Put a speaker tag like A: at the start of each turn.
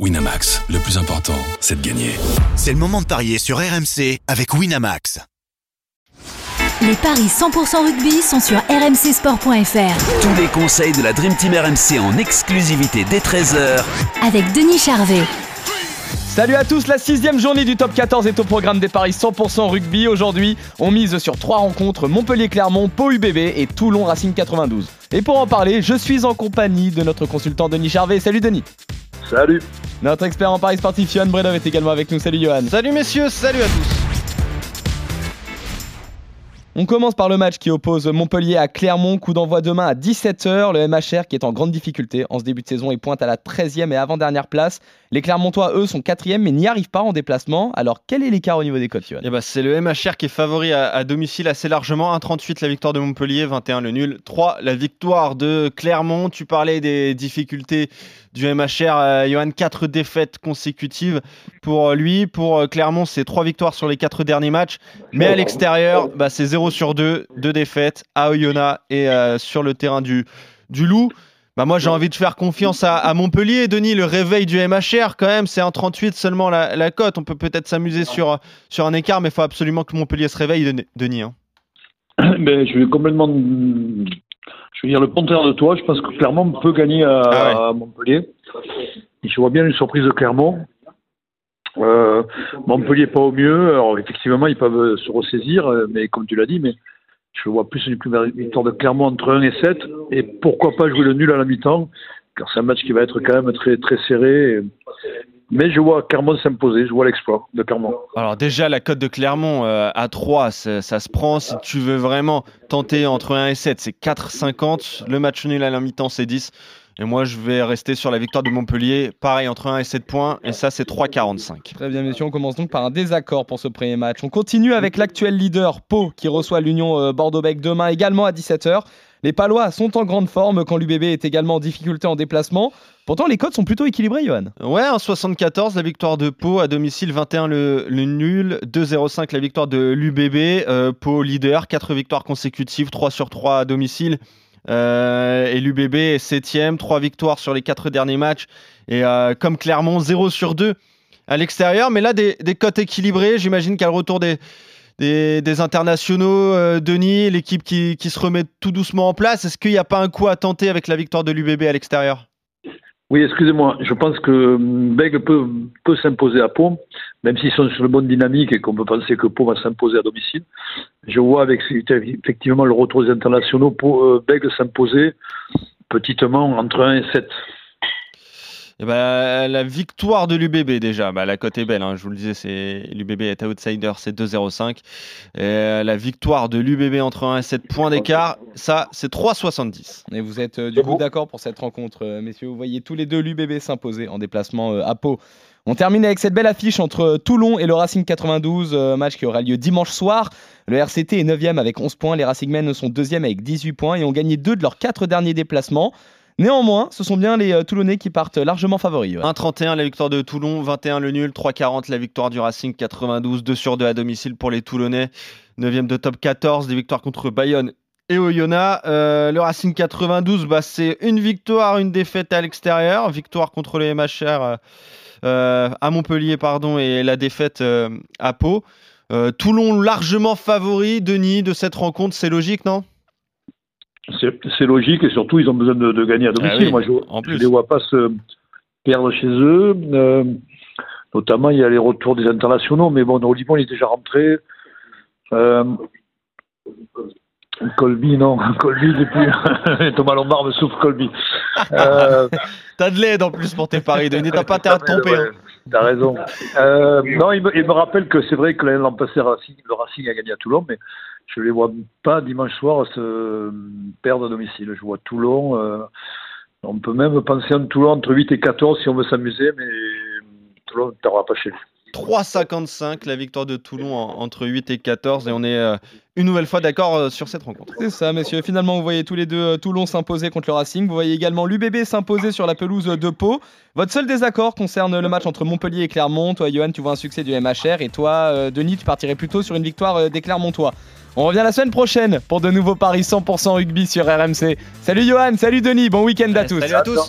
A: Winamax, le plus important, c'est de gagner.
B: C'est le moment de parier sur RMC avec Winamax.
C: Les paris 100% rugby sont sur rmcsport.fr.
D: Tous les conseils de la Dream Team RMC en exclusivité dès 13h
C: Avec Denis Charvet.
E: Salut à tous, la sixième journée du top 14 est au programme des paris 100% rugby. Aujourd'hui, on mise sur trois rencontres Montpellier-Clermont, Pau UBB et Toulon Racing 92. Et pour en parler, je suis en compagnie de notre consultant Denis Charvet. Salut Denis.
F: Salut.
E: Notre expert en paris sportif Johan Bredov est également avec nous. Salut Johan.
G: Salut messieurs, salut à tous.
E: On commence par le match qui oppose Montpellier à Clermont. Coup d'envoi demain à 17h. Le MHR qui est en grande difficulté en ce début de saison et pointe à la 13e et avant-dernière place. Les Clermontois, eux, sont 4e mais n'y arrivent pas en déplacement. Alors quel est l'écart au niveau des cotes,
G: eh ben, C'est le MHR qui est favori à, domicile assez largement. 1,38 la victoire de Montpellier, 21 le nul. 3 la victoire de Clermont. Tu parlais des difficultés du MHR. Euh, Johan, 4 défaites consécutives pour lui. Pour euh, Clermont, c'est 3 victoires sur les 4 derniers matchs. Mais à l'extérieur, bah, c'est 0 sur 2, 2 défaites à Oyonnax et euh, sur le terrain du, Loup. Bah moi j'ai envie de faire confiance à, Montpellier. Denis, le réveil du MHR quand même, c'est un 38 seulement la, cote. On peut peut-être s'amuser sur, sur un écart, mais il faut absolument que Montpellier se réveille, Denis. Hein.
F: Ben, je vais complètement... Je vais dire le contraire de toi. Je pense que Clermont peut gagner à, ah Montpellier. Et je vois bien une surprise de Clermont. Euh, Montpellier pas au mieux. Alors effectivement, ils peuvent se ressaisir, mais comme tu l'as dit, mais je vois plus une victoire de Clermont entre 1 et 7. Et pourquoi pas jouer le nul à la mi-temps, car c'est un match qui va être quand même très, très serré. Mais je vois Clermont s'imposer, je vois l'exploit de Clermont.
G: Alors déjà, la cote de Clermont euh, à 3, ça, se prend. Si tu veux vraiment tenter entre 1 et 7, c'est 4,50. Le match nul à la mi-temps, c'est 10. Et moi, je vais rester sur la victoire de Montpellier. Pareil, entre 1 et 7 points. Et ça, c'est 3,45.
E: Très bien, messieurs. On commence donc par un désaccord pour ce premier match. On continue avec l'actuel leader, Pau, qui reçoit l'Union euh, Bordeaux-Bec demain également à 17h. Les Palois sont en grande forme quand l'UBB est également en difficulté en déplacement. Pourtant, les codes sont plutôt équilibrés, Johan.
G: Ouais, en 74, la victoire de Pau à domicile, 21 le, nul, 2-0-5 la victoire de l'UBB. Euh, Pau leader, 4 victoires consécutives, 3 sur 3 à domicile. Euh, et l'UBB est 7ème, 3 victoires sur les 4 derniers matchs. Et euh, comme Clermont, 0 sur 2 à l'extérieur. Mais là, des, cotes équilibrées. J'imagine qu'à le retour des, des, internationaux, euh, Denis, l'équipe qui, se remet tout doucement en place, est-ce qu'il n'y a pas un coup à tenter avec la victoire de l'UBB à l'extérieur?
F: Oui, excusez-moi. Je pense que Bègue peut, peut s'imposer à Pau, même s'ils sont sur le bonne dynamique et qu'on peut penser que Pau va s'imposer à domicile. Je vois avec effectivement le retour des internationaux, euh, s'imposer petitement entre 1 et 7.
G: Eh ben, la victoire de l'UBB déjà, bah, la cote est belle, hein, je vous le disais, c'est l'UBB est outsider, c'est 2,05. Euh, la victoire de l'UBB entre 1 et 7 points d'écart, ça c'est 3,70.
E: Et vous êtes euh, du coup d'accord pour cette rencontre, euh, messieurs, vous voyez tous les deux l'UBB s'imposer en déplacement à Pau. On termine avec cette belle affiche entre Toulon et le Racing 92, match qui aura lieu dimanche soir. Le RCT est 9e avec 11 points, les Racingmen sont 2e avec 18 points et ont gagné deux de leurs 4 derniers déplacements. Néanmoins, ce sont bien les euh, Toulonnais qui partent largement favoris.
G: 1,31 la victoire de Toulon, 21 le nul, 3,40 la victoire du Racing, 92, 2 sur 2 à domicile pour les Toulonnais. 9e de top 14, des victoires contre Bayonne et Oyonnax. Euh, le Racing 92, bah, c'est une victoire, une défaite à l'extérieur. Victoire contre les MHR euh, à Montpellier pardon, et la défaite à Pau. Toulon largement favori, Denis, de cette rencontre, c'est logique, non?
F: C'est logique et surtout ils ont besoin de, gagner à ah domicile. Moi, je ne les vois pas se perdre chez eux. Euh, notamment, il y a les retours des internationaux, mais bon, Olivon il est déjà rentré. Euh, Colby, non, Colby depuis Thomas Lombard me souffre Colby.
G: Euh, T'as de l'aide en plus pour tes paris, Denis, t'as pas à te tromper. Hein.
F: T'as raison. Euh, non, il me, rappelle que c'est vrai que l'an passé, le Racing a gagné à Toulon, mais je ne les vois pas dimanche soir se perdre à domicile. Je vois Toulon. Euh, on peut même penser à un Toulon entre 8 et 14 si on veut s'amuser, mais Toulon ne t'aura pas chez lui.
G: 3,55 la victoire de Toulon entre 8 et 14 et on est euh, une nouvelle fois d'accord euh, sur cette rencontre.
E: C'est ça messieurs, finalement vous voyez tous les deux Toulon s'imposer contre le Racing, vous voyez également l'UBB s'imposer sur la pelouse de Pau. Votre seul désaccord concerne le match entre Montpellier et Clermont. Toi Johan tu vois un succès du MHR et toi Denis tu partirais plutôt sur une victoire des Clermontois. On revient la semaine prochaine pour de nouveaux paris 100% rugby sur RMC. Salut Johan, salut Denis, bon week-end à tous.
G: Salut à tous.